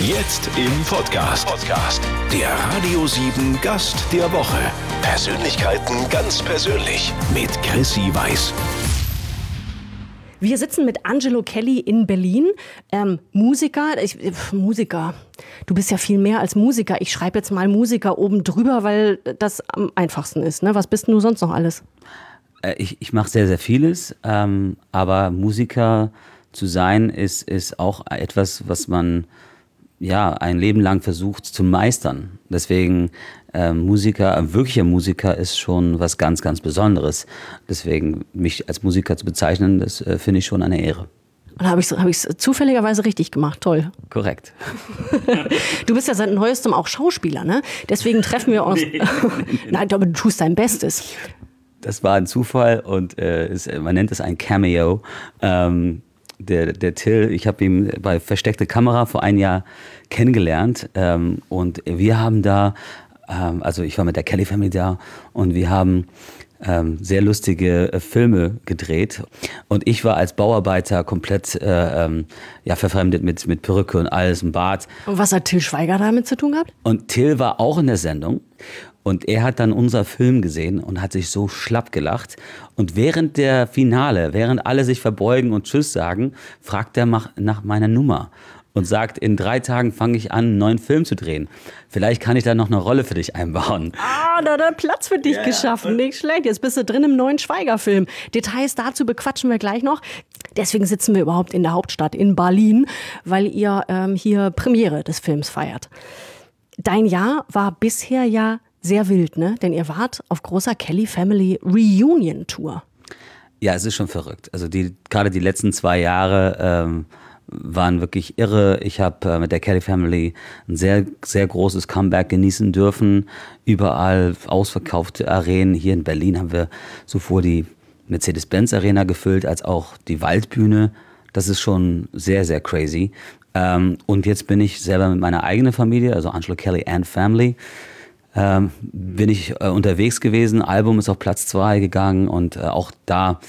Jetzt im Podcast. Podcast. Der Radio 7 Gast der Woche. Persönlichkeiten ganz persönlich mit Chrissy Weiß. Wir sitzen mit Angelo Kelly in Berlin. Ähm, Musiker, ich, Musiker. Du bist ja viel mehr als Musiker. Ich schreibe jetzt mal Musiker oben drüber, weil das am einfachsten ist. Ne? Was bist denn du sonst noch alles? Äh, ich, ich mache sehr, sehr vieles, ähm, aber Musiker zu sein ist, ist auch etwas, was man ja ein Leben lang versucht zu meistern. Deswegen äh, Musiker, ein wirklicher Musiker ist schon was ganz, ganz Besonderes. Deswegen mich als Musiker zu bezeichnen, das äh, finde ich schon eine Ehre. Und habe ich es hab zufälligerweise richtig gemacht. Toll. Korrekt. du bist ja seit neuestem auch Schauspieler, ne? Deswegen treffen wir uns. Nee, Nein, aber du tust dein Bestes. Das war ein Zufall und äh, ist, man nennt es ein Cameo. Ähm, der, der Till, ich habe ihn bei Versteckte Kamera vor einem Jahr kennengelernt ähm, und wir haben da, ähm, also ich war mit der Kelly Family da und wir haben ähm, sehr lustige äh, Filme gedreht und ich war als Bauarbeiter komplett äh, ähm, ja, verfremdet mit, mit Perücke und alles im Bad. Und was hat Till Schweiger damit zu tun gehabt? Und Till war auch in der Sendung und er hat dann unser Film gesehen und hat sich so schlapp gelacht. Und während der Finale, während alle sich verbeugen und Tschüss sagen, fragt er nach meiner Nummer und sagt, in drei Tagen fange ich an, einen neuen Film zu drehen. Vielleicht kann ich da noch eine Rolle für dich einbauen. Ah, da hat er Platz für dich ja, geschaffen. Nicht schlecht. Jetzt bist du drin im neuen Schweiger-Film. Details dazu bequatschen wir gleich noch. Deswegen sitzen wir überhaupt in der Hauptstadt, in Berlin, weil ihr ähm, hier Premiere des Films feiert. Dein Jahr war bisher ja sehr wild, ne? Denn ihr wart auf großer Kelly Family Reunion Tour. Ja, es ist schon verrückt. Also die, gerade die letzten zwei Jahre ähm, waren wirklich irre. Ich habe äh, mit der Kelly Family ein sehr, sehr großes Comeback genießen dürfen. Überall ausverkaufte Arenen. Hier in Berlin haben wir sowohl die Mercedes-Benz Arena gefüllt als auch die Waldbühne. Das ist schon sehr, sehr crazy. Ähm, und jetzt bin ich selber mit meiner eigenen Familie, also Angelo Kelly and Family, ähm, bin ich äh, unterwegs gewesen. Album ist auf Platz zwei gegangen und äh, auch da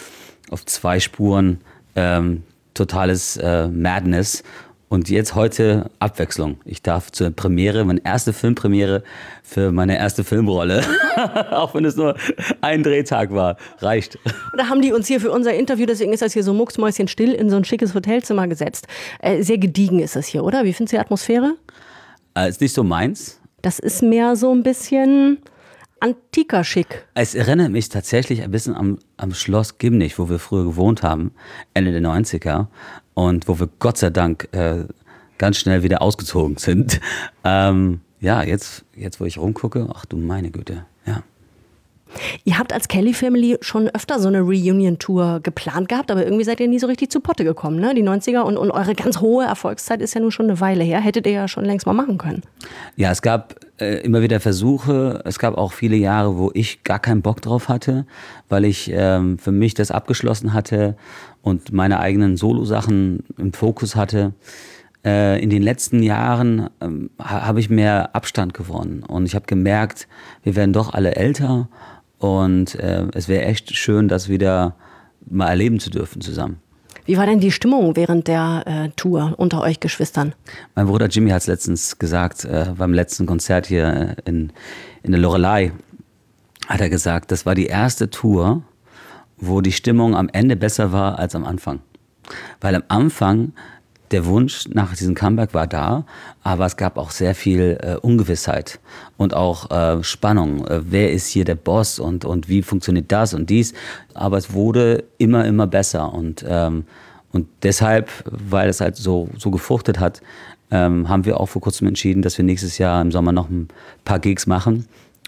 auf zwei Spuren ähm, totales äh, Madness. Und jetzt heute Abwechslung. Ich darf zur Premiere, meine erste Filmpremiere für meine erste Filmrolle, auch wenn es nur ein Drehtag war, reicht. Da haben die uns hier für unser Interview, deswegen ist das hier so mucksmäuschen still, in so ein schickes Hotelzimmer gesetzt. Äh, sehr gediegen ist das hier, oder? Wie findest du die Atmosphäre? Äh, ist nicht so meins. Das ist mehr so ein bisschen antiker Schick. Es erinnert mich tatsächlich ein bisschen am, am Schloss Gimnich, wo wir früher gewohnt haben, Ende der 90er. Und wo wir Gott sei Dank äh, ganz schnell wieder ausgezogen sind. Ähm, ja, jetzt, jetzt wo ich rumgucke, ach du meine Güte, ja. Ihr habt als Kelly Family schon öfter so eine Reunion-Tour geplant gehabt, aber irgendwie seid ihr nie so richtig zu Potte gekommen, ne? Die 90er und, und eure ganz hohe Erfolgszeit ist ja nun schon eine Weile her. Hättet ihr ja schon längst mal machen können. Ja, es gab äh, immer wieder Versuche. Es gab auch viele Jahre, wo ich gar keinen Bock drauf hatte, weil ich ähm, für mich das abgeschlossen hatte und meine eigenen Solo-Sachen im Fokus hatte äh, in den letzten Jahren ähm, habe ich mehr Abstand gewonnen und ich habe gemerkt, wir werden doch alle älter und äh, es wäre echt schön, das wieder mal erleben zu dürfen zusammen. Wie war denn die Stimmung während der äh, Tour unter euch Geschwistern? Mein Bruder Jimmy hat es letztens gesagt, äh, beim letzten Konzert hier in, in der Lorelei, hat er gesagt, das war die erste Tour, wo die Stimmung am Ende besser war als am Anfang. Weil am Anfang der Wunsch nach diesem Comeback war da, aber es gab auch sehr viel äh, Ungewissheit und auch äh, Spannung. Äh, wer ist hier der Boss und, und wie funktioniert das und dies? Aber es wurde immer, immer besser und, ähm, und deshalb, weil es halt so, so gefruchtet hat, ähm, haben wir auch vor kurzem entschieden, dass wir nächstes Jahr im Sommer noch ein paar Gigs machen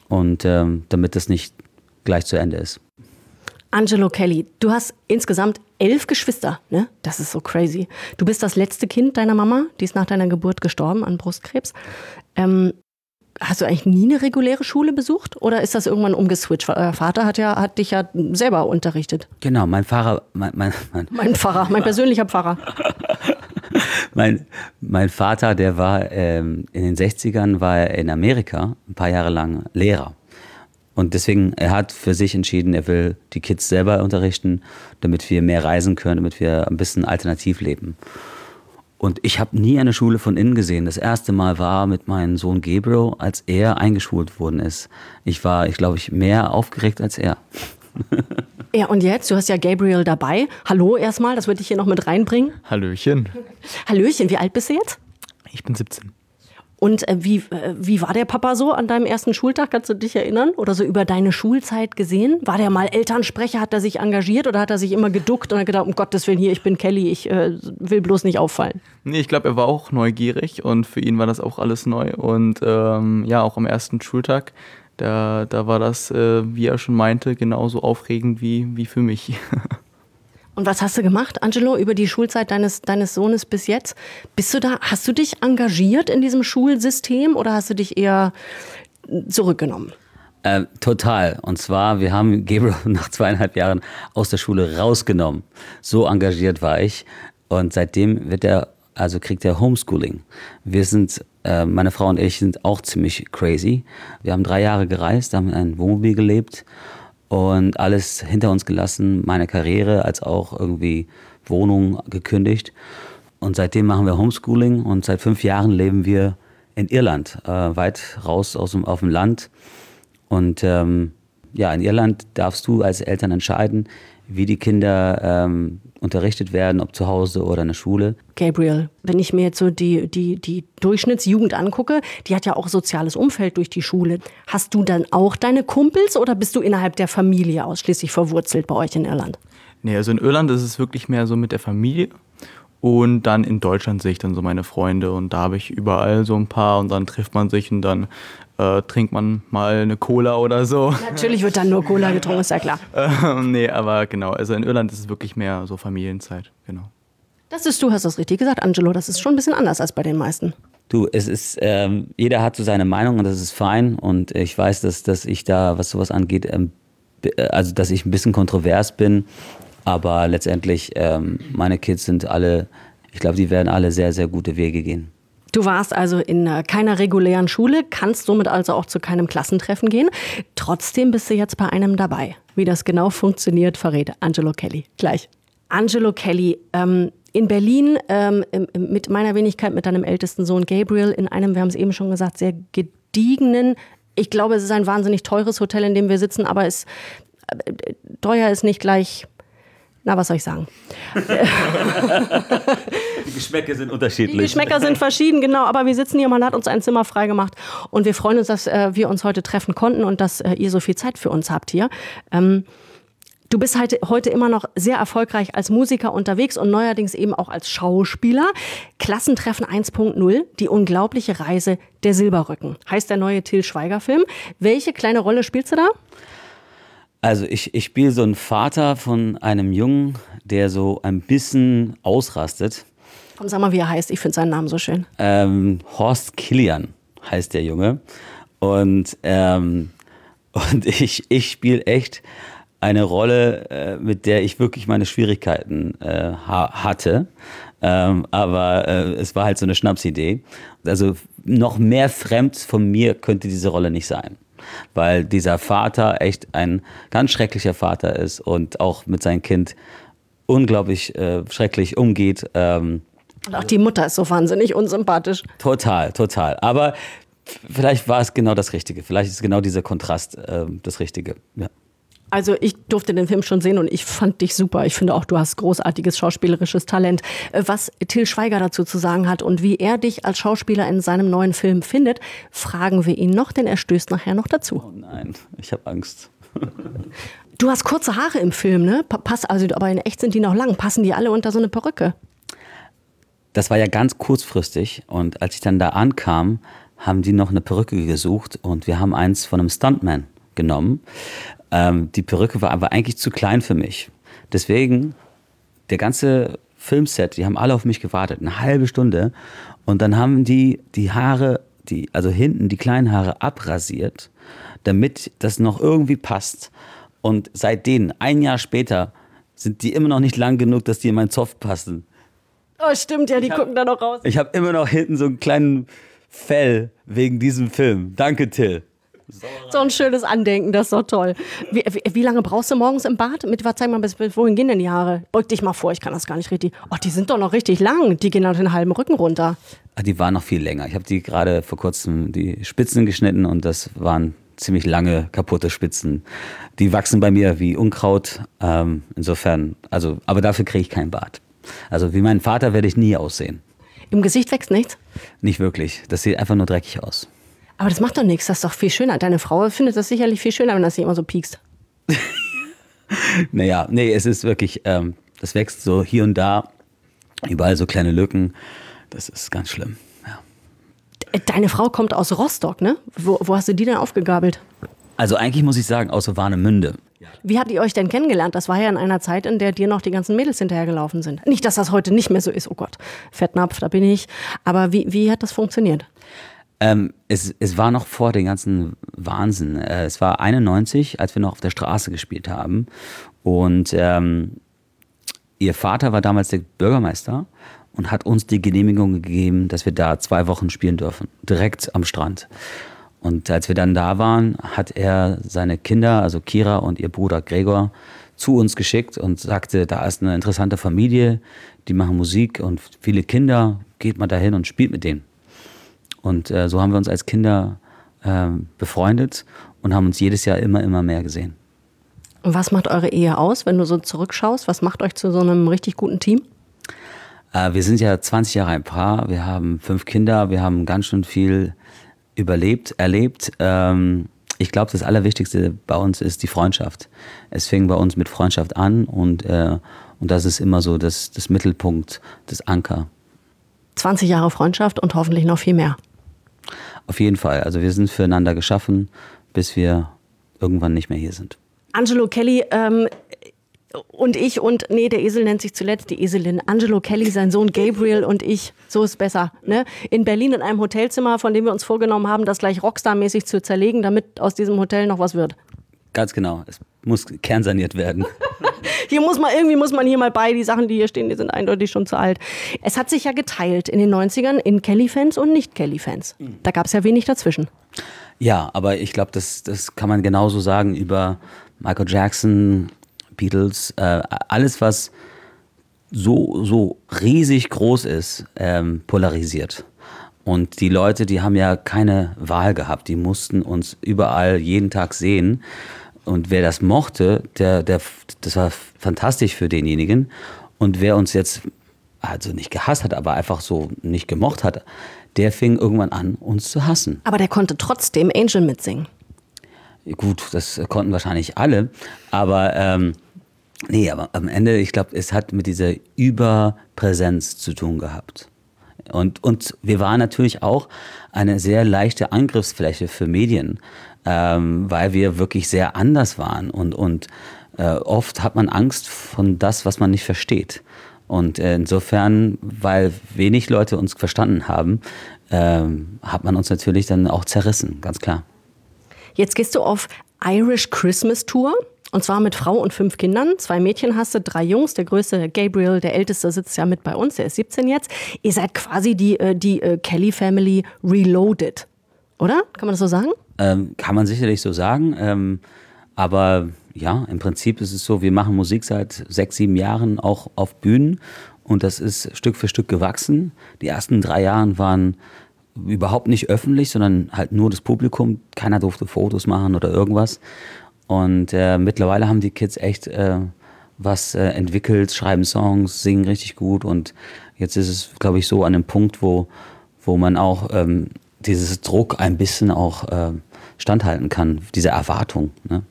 und ähm, damit das nicht gleich zu Ende ist. Angelo Kelly, du hast insgesamt elf Geschwister, ne? Das ist so crazy. Du bist das letzte Kind deiner Mama, die ist nach deiner Geburt gestorben an Brustkrebs. Ähm, hast du eigentlich nie eine reguläre Schule besucht oder ist das irgendwann umgeswitcht? Euer Vater hat ja hat dich ja selber unterrichtet. Genau, mein Pfarrer, mein, mein, mein, mein Pfarrer, mein persönlicher Pfarrer. mein, mein Vater, der war ähm, in den 60ern war er in Amerika ein paar Jahre lang Lehrer. Und deswegen, er hat für sich entschieden, er will die Kids selber unterrichten, damit wir mehr reisen können, damit wir ein bisschen alternativ leben. Und ich habe nie eine Schule von innen gesehen. Das erste Mal war mit meinem Sohn Gabriel, als er eingeschult worden ist. Ich war, ich glaube, ich mehr aufgeregt als er. Ja, und jetzt, du hast ja Gabriel dabei. Hallo erstmal, das würde ich hier noch mit reinbringen. Hallöchen. Hallöchen, wie alt bist du jetzt? Ich bin 17. Und äh, wie, äh, wie war der Papa so an deinem ersten Schultag? Kannst du dich erinnern? Oder so über deine Schulzeit gesehen? War der mal Elternsprecher? Hat er sich engagiert oder hat er sich immer geduckt und hat gedacht, um Gottes Willen, hier, ich bin Kelly, ich äh, will bloß nicht auffallen? Nee, ich glaube, er war auch neugierig und für ihn war das auch alles neu. Und ähm, ja, auch am ersten Schultag, da, da war das, äh, wie er schon meinte, genauso aufregend wie, wie für mich. Und was hast du gemacht, Angelo, über die Schulzeit deines, deines Sohnes bis jetzt? Bist du da, hast du dich engagiert in diesem Schulsystem oder hast du dich eher zurückgenommen? Äh, total. Und zwar, wir haben Gabriel nach zweieinhalb Jahren aus der Schule rausgenommen. So engagiert war ich. Und seitdem wird er, also kriegt er Homeschooling. Wir sind, äh, meine Frau und ich sind auch ziemlich crazy. Wir haben drei Jahre gereist, haben in einem Wohnmobil gelebt und alles hinter uns gelassen, meine Karriere als auch irgendwie Wohnung gekündigt. Und seitdem machen wir Homeschooling und seit fünf Jahren leben wir in Irland, äh, weit raus aus dem, auf dem Land. Und ähm, ja, in Irland darfst du als Eltern entscheiden, wie die Kinder ähm, unterrichtet werden, ob zu Hause oder in der Schule. Gabriel, wenn ich mir jetzt so die, die, die Durchschnittsjugend angucke, die hat ja auch soziales Umfeld durch die Schule. Hast du dann auch deine Kumpels oder bist du innerhalb der Familie ausschließlich verwurzelt bei euch in Irland? Nee, also in Irland ist es wirklich mehr so mit der Familie. Und dann in Deutschland sehe ich dann so meine Freunde und da habe ich überall so ein paar und dann trifft man sich und dann äh, trinkt man mal eine Cola oder so. Natürlich wird dann nur Cola getrunken, ist ja klar. Ähm, nee, aber genau, also in Irland ist es wirklich mehr so Familienzeit, genau. Das ist, du hast das richtig gesagt, Angelo, das ist schon ein bisschen anders als bei den meisten. Du, es ist, ähm, jeder hat so seine Meinung und das ist fein. Und ich weiß, dass, dass ich da, was sowas angeht, ähm, also dass ich ein bisschen kontrovers bin. Aber letztendlich, ähm, meine Kids sind alle, ich glaube, die werden alle sehr, sehr gute Wege gehen. Du warst also in äh, keiner regulären Schule, kannst somit also auch zu keinem Klassentreffen gehen. Trotzdem bist du jetzt bei einem dabei. Wie das genau funktioniert, verrät Angelo Kelly gleich. Angelo Kelly, ähm, in Berlin ähm, mit meiner Wenigkeit, mit deinem ältesten Sohn Gabriel, in einem, wir haben es eben schon gesagt, sehr gediegenen, ich glaube, es ist ein wahnsinnig teures Hotel, in dem wir sitzen, aber es, äh, teuer ist nicht gleich na, was soll ich sagen? Die Geschmäcker sind unterschiedlich. Die Geschmäcker sind verschieden, genau. Aber wir sitzen hier, man hat uns ein Zimmer freigemacht. Und wir freuen uns, dass äh, wir uns heute treffen konnten und dass äh, ihr so viel Zeit für uns habt hier. Ähm, Du bist halt heute immer noch sehr erfolgreich als Musiker unterwegs und neuerdings eben auch als Schauspieler. Klassentreffen 1.0, die unglaubliche Reise der Silberrücken, heißt der neue Till Schweiger Film. Welche kleine Rolle spielst du da? Also ich, ich spiele so einen Vater von einem Jungen, der so ein bisschen ausrastet. Komm, sag mal, wie er heißt. Ich finde seinen Namen so schön. Ähm, Horst Kilian heißt der Junge. Und, ähm, und ich, ich spiele echt eine Rolle, äh, mit der ich wirklich meine Schwierigkeiten äh, ha hatte. Ähm, aber äh, es war halt so eine Schnapsidee. Also noch mehr fremd von mir könnte diese Rolle nicht sein weil dieser Vater echt ein ganz schrecklicher Vater ist und auch mit seinem Kind unglaublich äh, schrecklich umgeht. Ähm, und auch die Mutter ist so wahnsinnig unsympathisch. Total, total. Aber vielleicht war es genau das Richtige. Vielleicht ist genau dieser Kontrast äh, das Richtige. Ja. Also ich durfte den Film schon sehen und ich fand dich super. Ich finde auch, du hast großartiges schauspielerisches Talent. Äh, was Till Schweiger dazu zu sagen hat und wie er dich als Schauspieler in seinem neuen Film findet, fragen wir ihn noch, denn er stößt nachher noch dazu. Oh nein, ich habe Angst. du hast kurze Haare im Film, ne? Pass, also, aber in echt sind die noch lang. Passen die alle unter so eine Perücke? Das war ja ganz kurzfristig und als ich dann da ankam, haben die noch eine Perücke gesucht und wir haben eins von einem Stuntman genommen. Ähm, die Perücke war aber eigentlich zu klein für mich. Deswegen, der ganze Filmset, die haben alle auf mich gewartet, eine halbe Stunde. Und dann haben die die Haare, die, also hinten die kleinen Haare abrasiert, damit das noch irgendwie passt. Und seitdem, ein Jahr später, sind die immer noch nicht lang genug, dass die in meinen Zopf passen. Oh, stimmt, ja, die hab, gucken da noch raus. Ich habe immer noch hinten so einen kleinen Fell wegen diesem Film. Danke, Till. So ein schönes Andenken, das ist doch toll. Wie, wie, wie lange brauchst du morgens im Bad? Mit, was, zeig mal, bis, bis wohin gehen denn die Haare? Beug dich mal vor, ich kann das gar nicht richtig. Oh, die sind doch noch richtig lang. Die gehen dann den halben Rücken runter. Ah, Die waren noch viel länger. Ich habe die gerade vor kurzem die Spitzen geschnitten und das waren ziemlich lange kaputte Spitzen. Die wachsen bei mir wie Unkraut. Ähm, insofern, also, aber dafür kriege ich kein Bart. Also wie mein Vater werde ich nie aussehen. Im Gesicht wächst nichts. Nicht wirklich. Das sieht einfach nur dreckig aus. Aber das macht doch nichts, das ist doch viel schöner. Deine Frau findet das sicherlich viel schöner, wenn das nicht immer so piekst. Naja, nee, es ist wirklich, ähm, das wächst so hier und da, überall so kleine Lücken. Das ist ganz schlimm. Ja. Deine Frau kommt aus Rostock, ne? Wo, wo hast du die denn aufgegabelt? Also eigentlich muss ich sagen, außer Warnemünde. Wie habt ihr euch denn kennengelernt? Das war ja in einer Zeit, in der dir noch die ganzen Mädels hinterhergelaufen sind. Nicht, dass das heute nicht mehr so ist, oh Gott, Fettnapf, da bin ich. Aber wie, wie hat das funktioniert? Ähm, es, es war noch vor dem ganzen Wahnsinn. Äh, es war 91, als wir noch auf der Straße gespielt haben. Und ähm, ihr Vater war damals der Bürgermeister und hat uns die Genehmigung gegeben, dass wir da zwei Wochen spielen dürfen. Direkt am Strand. Und als wir dann da waren, hat er seine Kinder, also Kira und ihr Bruder Gregor, zu uns geschickt und sagte, da ist eine interessante Familie, die machen Musik und viele Kinder, geht mal dahin und spielt mit denen. Und äh, so haben wir uns als Kinder ähm, befreundet und haben uns jedes Jahr immer, immer mehr gesehen. Und was macht eure Ehe aus, wenn du so zurückschaust? Was macht euch zu so einem richtig guten Team? Äh, wir sind ja 20 Jahre ein Paar, wir haben fünf Kinder, wir haben ganz schön viel überlebt, erlebt. Ähm, ich glaube, das Allerwichtigste bei uns ist die Freundschaft. Es fing bei uns mit Freundschaft an und, äh, und das ist immer so das, das Mittelpunkt, das Anker. 20 Jahre Freundschaft und hoffentlich noch viel mehr. Auf jeden Fall. Also wir sind füreinander geschaffen, bis wir irgendwann nicht mehr hier sind. Angelo Kelly ähm, und ich und, nee, der Esel nennt sich zuletzt die Eselin. Angelo Kelly, sein Sohn Gabriel und ich, so ist besser. Ne? In Berlin in einem Hotelzimmer, von dem wir uns vorgenommen haben, das gleich Rockstar-mäßig zu zerlegen, damit aus diesem Hotel noch was wird. Ganz genau. Es muss kernsaniert werden. Hier muss man, irgendwie muss man hier mal bei, die Sachen, die hier stehen, die sind eindeutig schon zu alt. Es hat sich ja geteilt in den 90ern in Kelly-Fans und Nicht-Kelly-Fans. Da gab es ja wenig dazwischen. Ja, aber ich glaube, das, das kann man genauso sagen über Michael Jackson, Beatles, äh, alles, was so, so riesig groß ist, ähm, polarisiert. Und die Leute, die haben ja keine Wahl gehabt. Die mussten uns überall jeden Tag sehen. Und wer das mochte, der, der, das war fantastisch für denjenigen. Und wer uns jetzt also nicht gehasst hat, aber einfach so nicht gemocht hat, der fing irgendwann an, uns zu hassen. Aber der konnte trotzdem Angel mitsingen. Gut, das konnten wahrscheinlich alle, aber ähm, nee, aber am Ende, ich glaube, es hat mit dieser Überpräsenz zu tun gehabt. Und, und wir waren natürlich auch eine sehr leichte Angriffsfläche für Medien, ähm, weil wir wirklich sehr anders waren. Und, und äh, oft hat man Angst von das, was man nicht versteht. Und äh, insofern, weil wenig Leute uns verstanden haben, ähm, hat man uns natürlich dann auch zerrissen, ganz klar. Jetzt gehst du auf Irish Christmas Tour. Und zwar mit Frau und fünf Kindern. Zwei Mädchen hast du, drei Jungs. Der größte, Gabriel, der älteste, sitzt ja mit bei uns. Der ist 17 jetzt. Ihr seid quasi die, äh, die äh, Kelly Family Reloaded. Oder? Kann man das so sagen? Ähm, kann man sicherlich so sagen. Ähm, aber ja, im Prinzip ist es so, wir machen Musik seit sechs, sieben Jahren auch auf Bühnen. Und das ist Stück für Stück gewachsen. Die ersten drei Jahre waren überhaupt nicht öffentlich, sondern halt nur das Publikum. Keiner durfte Fotos machen oder irgendwas. Und äh, mittlerweile haben die Kids echt äh, was äh, entwickelt, schreiben Songs, singen richtig gut. Und jetzt ist es, glaube ich, so an einem Punkt, wo, wo man auch ähm, dieses Druck ein bisschen auch äh, standhalten kann, diese Erwartung. Ne?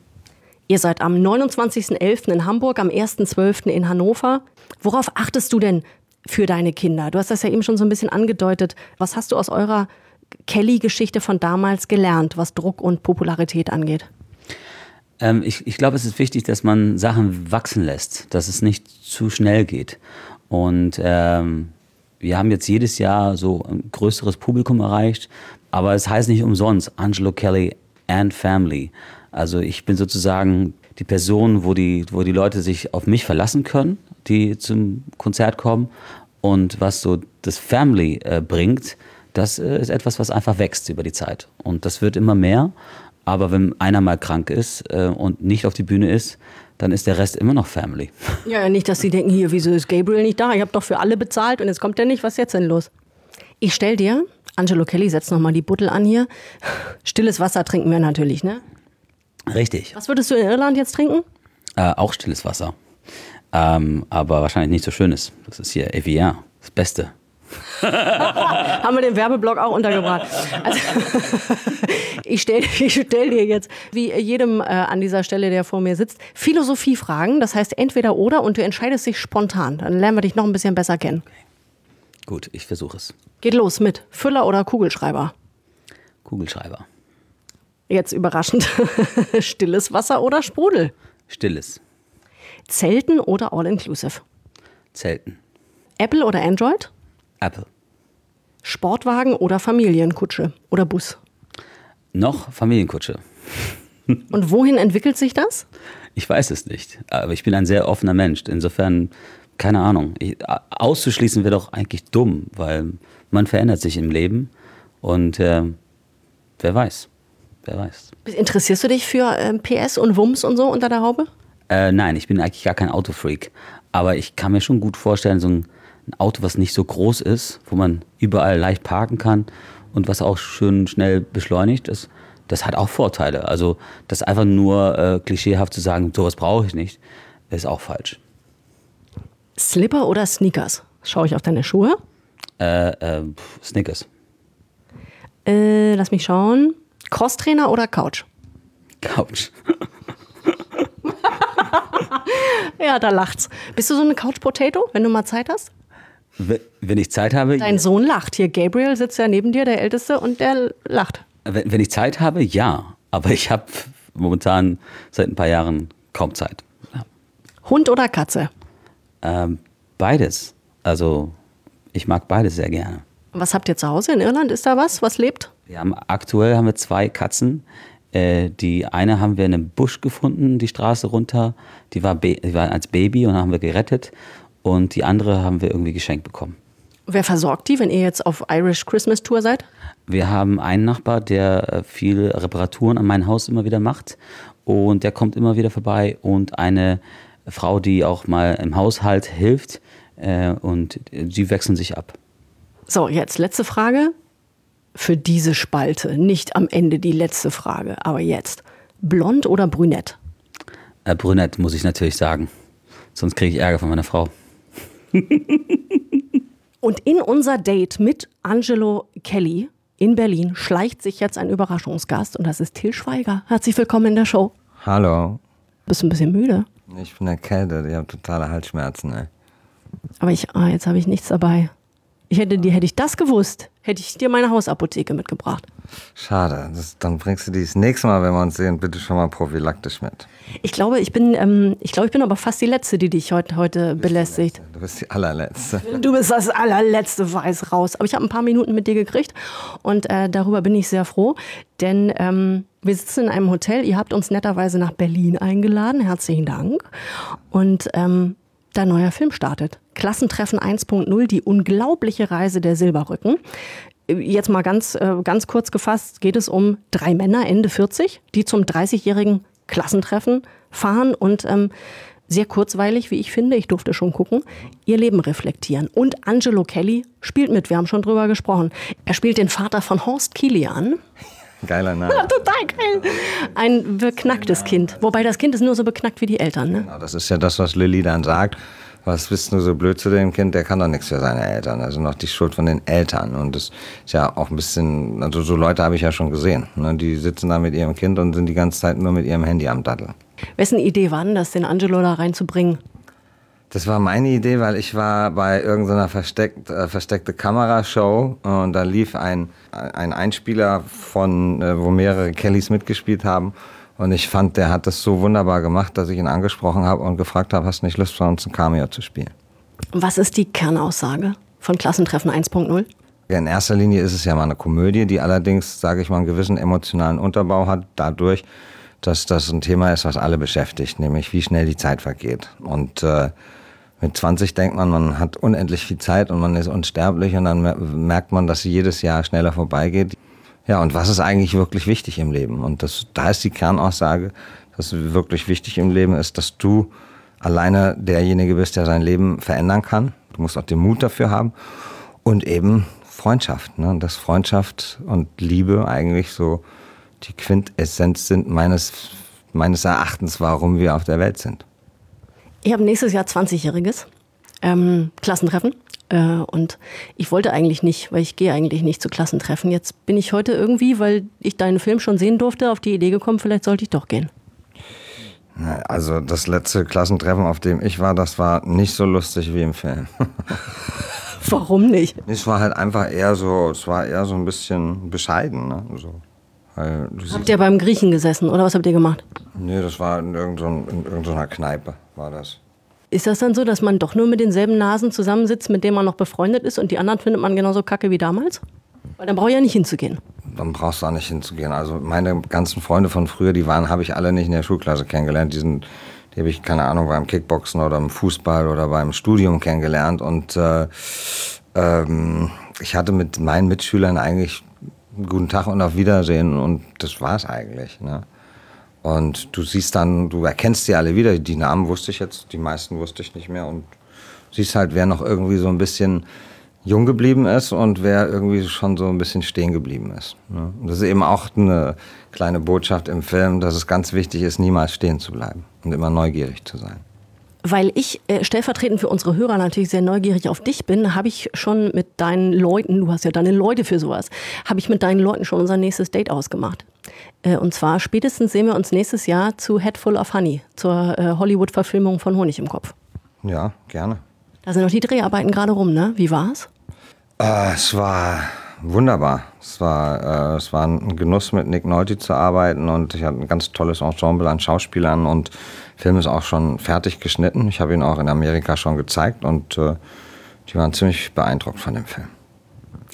Ihr seid am 29.11. in Hamburg, am 1.12. in Hannover. Worauf achtest du denn für deine Kinder? Du hast das ja eben schon so ein bisschen angedeutet. Was hast du aus eurer Kelly-Geschichte von damals gelernt, was Druck und Popularität angeht? Ähm, ich ich glaube, es ist wichtig, dass man Sachen wachsen lässt, dass es nicht zu schnell geht. Und ähm, wir haben jetzt jedes Jahr so ein größeres Publikum erreicht, aber es heißt nicht umsonst Angelo Kelly and Family. Also ich bin sozusagen die Person, wo die, wo die Leute sich auf mich verlassen können, die zum Konzert kommen. Und was so das Family äh, bringt, das äh, ist etwas, was einfach wächst über die Zeit. Und das wird immer mehr. Aber wenn einer mal krank ist äh, und nicht auf die Bühne ist, dann ist der Rest immer noch Family. Ja, nicht, dass sie denken, hier, wieso ist Gabriel nicht da? Ich habe doch für alle bezahlt und jetzt kommt er nicht. Was ist jetzt denn los? Ich stell dir, Angelo Kelly, setz nochmal die Buttel an hier. Stilles Wasser trinken wir natürlich, ne? Richtig. Was würdest du in Irland jetzt trinken? Äh, auch stilles Wasser. Ähm, aber wahrscheinlich nicht so schönes. Das ist hier Evian, das Beste. Haben wir den Werbeblock auch untergebracht. Also, ich stelle stell dir jetzt, wie jedem äh, an dieser Stelle, der vor mir sitzt, Philosophiefragen. Das heißt entweder oder und du entscheidest dich spontan. Dann lernen wir dich noch ein bisschen besser kennen. Gut, ich versuche es. Geht los mit Füller oder Kugelschreiber. Kugelschreiber. Jetzt überraschend. Stilles Wasser oder Sprudel. Stilles. Zelten oder All-Inclusive. Zelten. Apple oder Android. Apple. Sportwagen oder Familienkutsche oder Bus. Noch Familienkutsche. Und wohin entwickelt sich das? Ich weiß es nicht. Aber ich bin ein sehr offener Mensch. Insofern, keine Ahnung. Ich, auszuschließen wäre doch eigentlich dumm, weil man verändert sich im Leben. Und äh, wer weiß. Wer weiß. Interessierst du dich für äh, PS und Wumms und so unter der Haube? Äh, nein, ich bin eigentlich gar kein Autofreak. Aber ich kann mir schon gut vorstellen, so ein, ein Auto, was nicht so groß ist, wo man überall leicht parken kann und was auch schön schnell beschleunigt, das, das hat auch Vorteile. Also das einfach nur äh, klischeehaft zu sagen, sowas brauche ich nicht, ist auch falsch. Slipper oder Sneakers? Schaue ich auf deine Schuhe? Äh, äh, Snickers. Äh, lass mich schauen. Crosstrainer oder Couch? Couch. Ja, da lacht's. Bist du so eine Couch Potato, wenn du mal Zeit hast? Wenn ich Zeit habe, Dein Sohn lacht. Hier, Gabriel sitzt ja neben dir, der Älteste, und der lacht. wenn, wenn ich Zeit habe, ja. Aber ich habe momentan seit ein paar Jahren kaum Zeit. Ja. Hund oder Katze? Ähm, beides. Also ich mag beides sehr gerne. Was habt ihr zu Hause in Irland? Ist da was, was lebt? Wir haben aktuell haben wir zwei Katzen. Äh, die eine haben wir in einem Busch gefunden, die Straße runter. Die war, die war als Baby und haben wir gerettet. Und die andere haben wir irgendwie geschenkt bekommen. Wer versorgt die, wenn ihr jetzt auf Irish Christmas Tour seid? Wir haben einen Nachbar, der äh, viele Reparaturen an mein Haus immer wieder macht. Und der kommt immer wieder vorbei. Und eine Frau, die auch mal im Haushalt hilft. Äh, und die wechseln sich ab. So, jetzt letzte Frage für diese Spalte. Nicht am Ende die letzte Frage, aber jetzt. Blond oder brünett? Äh, brünett, muss ich natürlich sagen. Sonst kriege ich Ärger von meiner Frau. Und in unser Date mit Angelo Kelly in Berlin schleicht sich jetzt ein Überraschungsgast und das ist Till Schweiger. Herzlich willkommen in der Show. Hallo. Bist du ein bisschen müde? Ich bin erkältet, ich habe totale Halsschmerzen, ey. Aber ich, ah, jetzt habe ich nichts dabei. Ich hätte dir, hätte ich das gewusst, hätte ich dir meine Hausapotheke mitgebracht. Schade. Das, dann bringst du die das nächste Mal, wenn wir uns sehen, bitte schon mal prophylaktisch mit. Ich glaube, ich bin, ähm, ich glaube, ich bin aber fast die Letzte, die dich heute, heute belästigt. Du bist die allerletzte. Du bist das allerletzte Weiß raus. Aber ich habe ein paar Minuten mit dir gekriegt und äh, darüber bin ich sehr froh, denn ähm, wir sitzen in einem Hotel. Ihr habt uns netterweise nach Berlin eingeladen. Herzlichen Dank. Und ähm, dein neuer Film startet. Klassentreffen 1.0, die unglaubliche Reise der Silberrücken. Jetzt mal ganz, äh, ganz kurz gefasst, geht es um drei Männer Ende 40, die zum 30-jährigen Klassentreffen fahren und ähm, sehr kurzweilig, wie ich finde, ich durfte schon gucken, ihr Leben reflektieren. Und Angelo Kelly spielt mit, wir haben schon drüber gesprochen. Er spielt den Vater von Horst Kilian. Geiler Name. Total geil. Ein beknacktes Kind. Wobei das Kind ist nur so beknackt wie die Eltern. Ne? Genau, Das ist ja das, was Lilly dann sagt. Was bist du so blöd zu dem Kind? Der kann doch nichts für seine Eltern. Also noch die Schuld von den Eltern. Und das ist ja auch ein bisschen, also so Leute habe ich ja schon gesehen. Ne? Die sitzen da mit ihrem Kind und sind die ganze Zeit nur mit ihrem Handy am Datteln. Wessen Idee war denn das, den Angelo da reinzubringen? Das war meine Idee, weil ich war bei irgendeiner versteckt, äh, versteckte Kamerashow und da lief ein, ein Einspieler von, äh, wo mehrere Kellys mitgespielt haben. Und ich fand, der hat das so wunderbar gemacht, dass ich ihn angesprochen habe und gefragt habe, hast du nicht Lust, von uns ein Cameo zu spielen? Was ist die Kernaussage von Klassentreffen 1.0? In erster Linie ist es ja mal eine Komödie, die allerdings, sage ich mal, einen gewissen emotionalen Unterbau hat, dadurch, dass das ein Thema ist, was alle beschäftigt, nämlich wie schnell die Zeit vergeht. Und äh, mit 20 denkt man, man hat unendlich viel Zeit und man ist unsterblich und dann mer- merkt man, dass jedes Jahr schneller vorbeigeht. Ja, und was ist eigentlich wirklich wichtig im Leben? Und das, da ist die Kernaussage, dass wirklich wichtig im Leben ist, dass du alleine derjenige bist, der sein Leben verändern kann. Du musst auch den Mut dafür haben. Und eben Freundschaft. Ne? Dass Freundschaft und Liebe eigentlich so die Quintessenz sind meines, meines Erachtens, warum wir auf der Welt sind. Ich habe nächstes Jahr 20-jähriges ähm, Klassentreffen. Äh, und ich wollte eigentlich nicht, weil ich gehe eigentlich nicht zu Klassentreffen. Jetzt bin ich heute irgendwie, weil ich deinen Film schon sehen durfte, auf die Idee gekommen, vielleicht sollte ich doch gehen. Also das letzte Klassentreffen, auf dem ich war, das war nicht so lustig wie im Film. Warum nicht? Es war halt einfach eher so, es war eher so ein bisschen bescheiden. Ne? So, habt ihr beim Griechen gesessen oder was habt ihr gemacht? Nee, das war in, irgendein, in irgendeiner Kneipe, war das. Ist das dann so, dass man doch nur mit denselben Nasen zusammensitzt, mit denen man noch befreundet ist und die anderen findet man genauso kacke wie damals? Weil dann brauche ich ja nicht hinzugehen. Dann brauchst du auch nicht hinzugehen. Also meine ganzen Freunde von früher, die waren, habe ich alle nicht in der Schulklasse kennengelernt. Die sind, die habe ich, keine Ahnung, beim Kickboxen oder im Fußball oder beim Studium kennengelernt. Und äh, ähm, ich hatte mit meinen Mitschülern eigentlich guten Tag und auf Wiedersehen und das war es eigentlich. Ne? Und du siehst dann, du erkennst sie alle wieder. Die Namen wusste ich jetzt, die meisten wusste ich nicht mehr. Und siehst halt, wer noch irgendwie so ein bisschen jung geblieben ist und wer irgendwie schon so ein bisschen stehen geblieben ist. Ne? Und das ist eben auch eine kleine Botschaft im Film, dass es ganz wichtig ist, niemals stehen zu bleiben und immer neugierig zu sein. Weil ich äh, stellvertretend für unsere Hörer natürlich sehr neugierig auf dich bin, habe ich schon mit deinen Leuten, du hast ja deine Leute für sowas, habe ich mit deinen Leuten schon unser nächstes Date ausgemacht. Äh, und zwar spätestens sehen wir uns nächstes Jahr zu Headful of Honey, zur äh, Hollywood-Verfilmung von Honig im Kopf. Ja, gerne. Da sind noch die Dreharbeiten gerade rum, ne? Wie war's? Äh, es war wunderbar. Es war, äh, es war ein Genuss, mit Nick Nolte zu arbeiten und ich hatte ein ganz tolles Ensemble an Schauspielern und Film ist auch schon fertig geschnitten. Ich habe ihn auch in Amerika schon gezeigt und äh, die waren ziemlich beeindruckt von dem Film.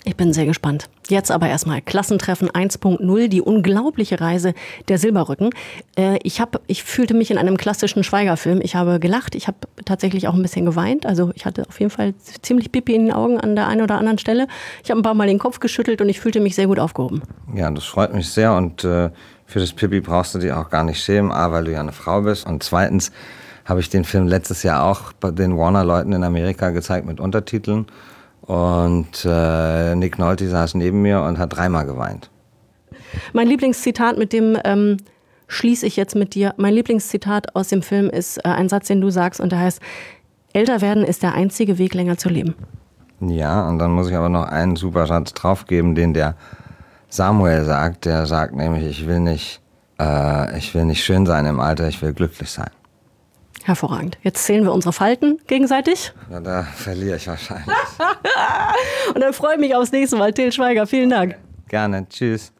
Ich bin sehr gespannt. Jetzt aber erstmal Klassentreffen 1.0, die unglaubliche Reise der Silberrücken. Äh, ich, hab, ich fühlte mich in einem klassischen Schweigerfilm. Ich habe gelacht, ich habe tatsächlich auch ein bisschen geweint. Also ich hatte auf jeden Fall ziemlich Pipi in den Augen an der einen oder anderen Stelle. Ich habe ein paar Mal den Kopf geschüttelt und ich fühlte mich sehr gut aufgehoben. Ja, das freut mich sehr und äh, für das Pipi brauchst du dich auch gar nicht schämen. A, weil du ja eine Frau bist und zweitens habe ich den Film letztes Jahr auch bei den Warner-Leuten in Amerika gezeigt mit Untertiteln. Und äh, Nick Nolte saß neben mir und hat dreimal geweint. Mein Lieblingszitat, mit dem ähm, schließe ich jetzt mit dir. Mein Lieblingszitat aus dem Film ist äh, ein Satz, den du sagst, und der heißt: Älter werden ist der einzige Weg, länger zu leben. Ja, und dann muss ich aber noch einen super Satz draufgeben, den der Samuel sagt. Der sagt nämlich: Ich will nicht, äh, ich will nicht schön sein im Alter, ich will glücklich sein. Hervorragend. Jetzt zählen wir unsere Falten gegenseitig. Ja, da verliere ich wahrscheinlich. Und dann freue ich mich aufs nächste Mal. Till Schweiger, vielen Dank. Gerne. Tschüss.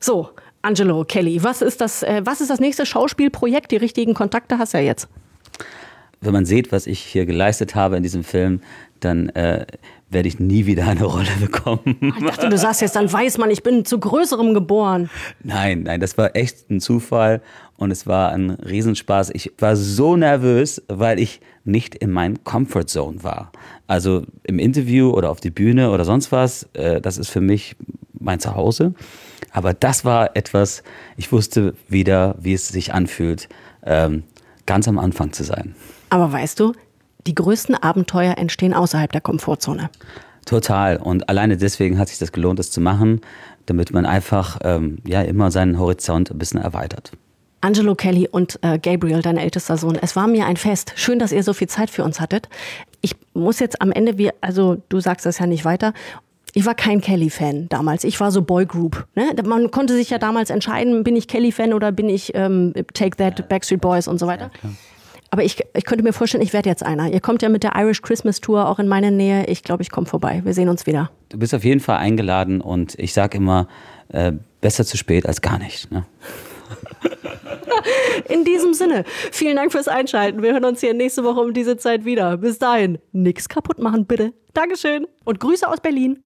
So, Angelo Kelly, was ist das, äh, was ist das nächste Schauspielprojekt? Die richtigen Kontakte hast du ja jetzt. Wenn man sieht, was ich hier geleistet habe in diesem Film, dann äh, werde ich nie wieder eine Rolle bekommen. Ich dachte, du sagst jetzt, dann weiß man, ich bin zu Größerem geboren. Nein, nein, das war echt ein Zufall und es war ein Riesenspaß. Ich war so nervös, weil ich nicht in meinem Comfort Zone war. Also im Interview oder auf die Bühne oder sonst was, äh, das ist für mich mein Zuhause. Aber das war etwas, ich wusste wieder, wie es sich anfühlt, ähm, ganz am Anfang zu sein. Aber weißt du, die größten Abenteuer entstehen außerhalb der Komfortzone. Total. Und alleine deswegen hat sich das gelohnt, das zu machen, damit man einfach ähm, ja immer seinen Horizont ein bisschen erweitert. Angelo Kelly und äh, Gabriel, dein ältester Sohn, es war mir ein Fest. Schön, dass ihr so viel Zeit für uns hattet. Ich muss jetzt am Ende, wie, also du sagst das ja nicht weiter. Ich war kein Kelly-Fan damals. Ich war so Boygroup. Ne? Man konnte sich ja damals entscheiden, bin ich Kelly-Fan oder bin ich ähm, Take That, Backstreet Boys und so weiter. Ja, aber ich, ich könnte mir vorstellen, ich werde jetzt einer. Ihr kommt ja mit der Irish Christmas Tour auch in meine Nähe. Ich glaube, ich komme vorbei. Wir sehen uns wieder. Du bist auf jeden Fall eingeladen und ich sage immer, äh, besser zu spät als gar nicht. Ne? In diesem Sinne, vielen Dank fürs Einschalten. Wir hören uns hier nächste Woche um diese Zeit wieder. Bis dahin, nichts kaputt machen, bitte. Dankeschön und Grüße aus Berlin.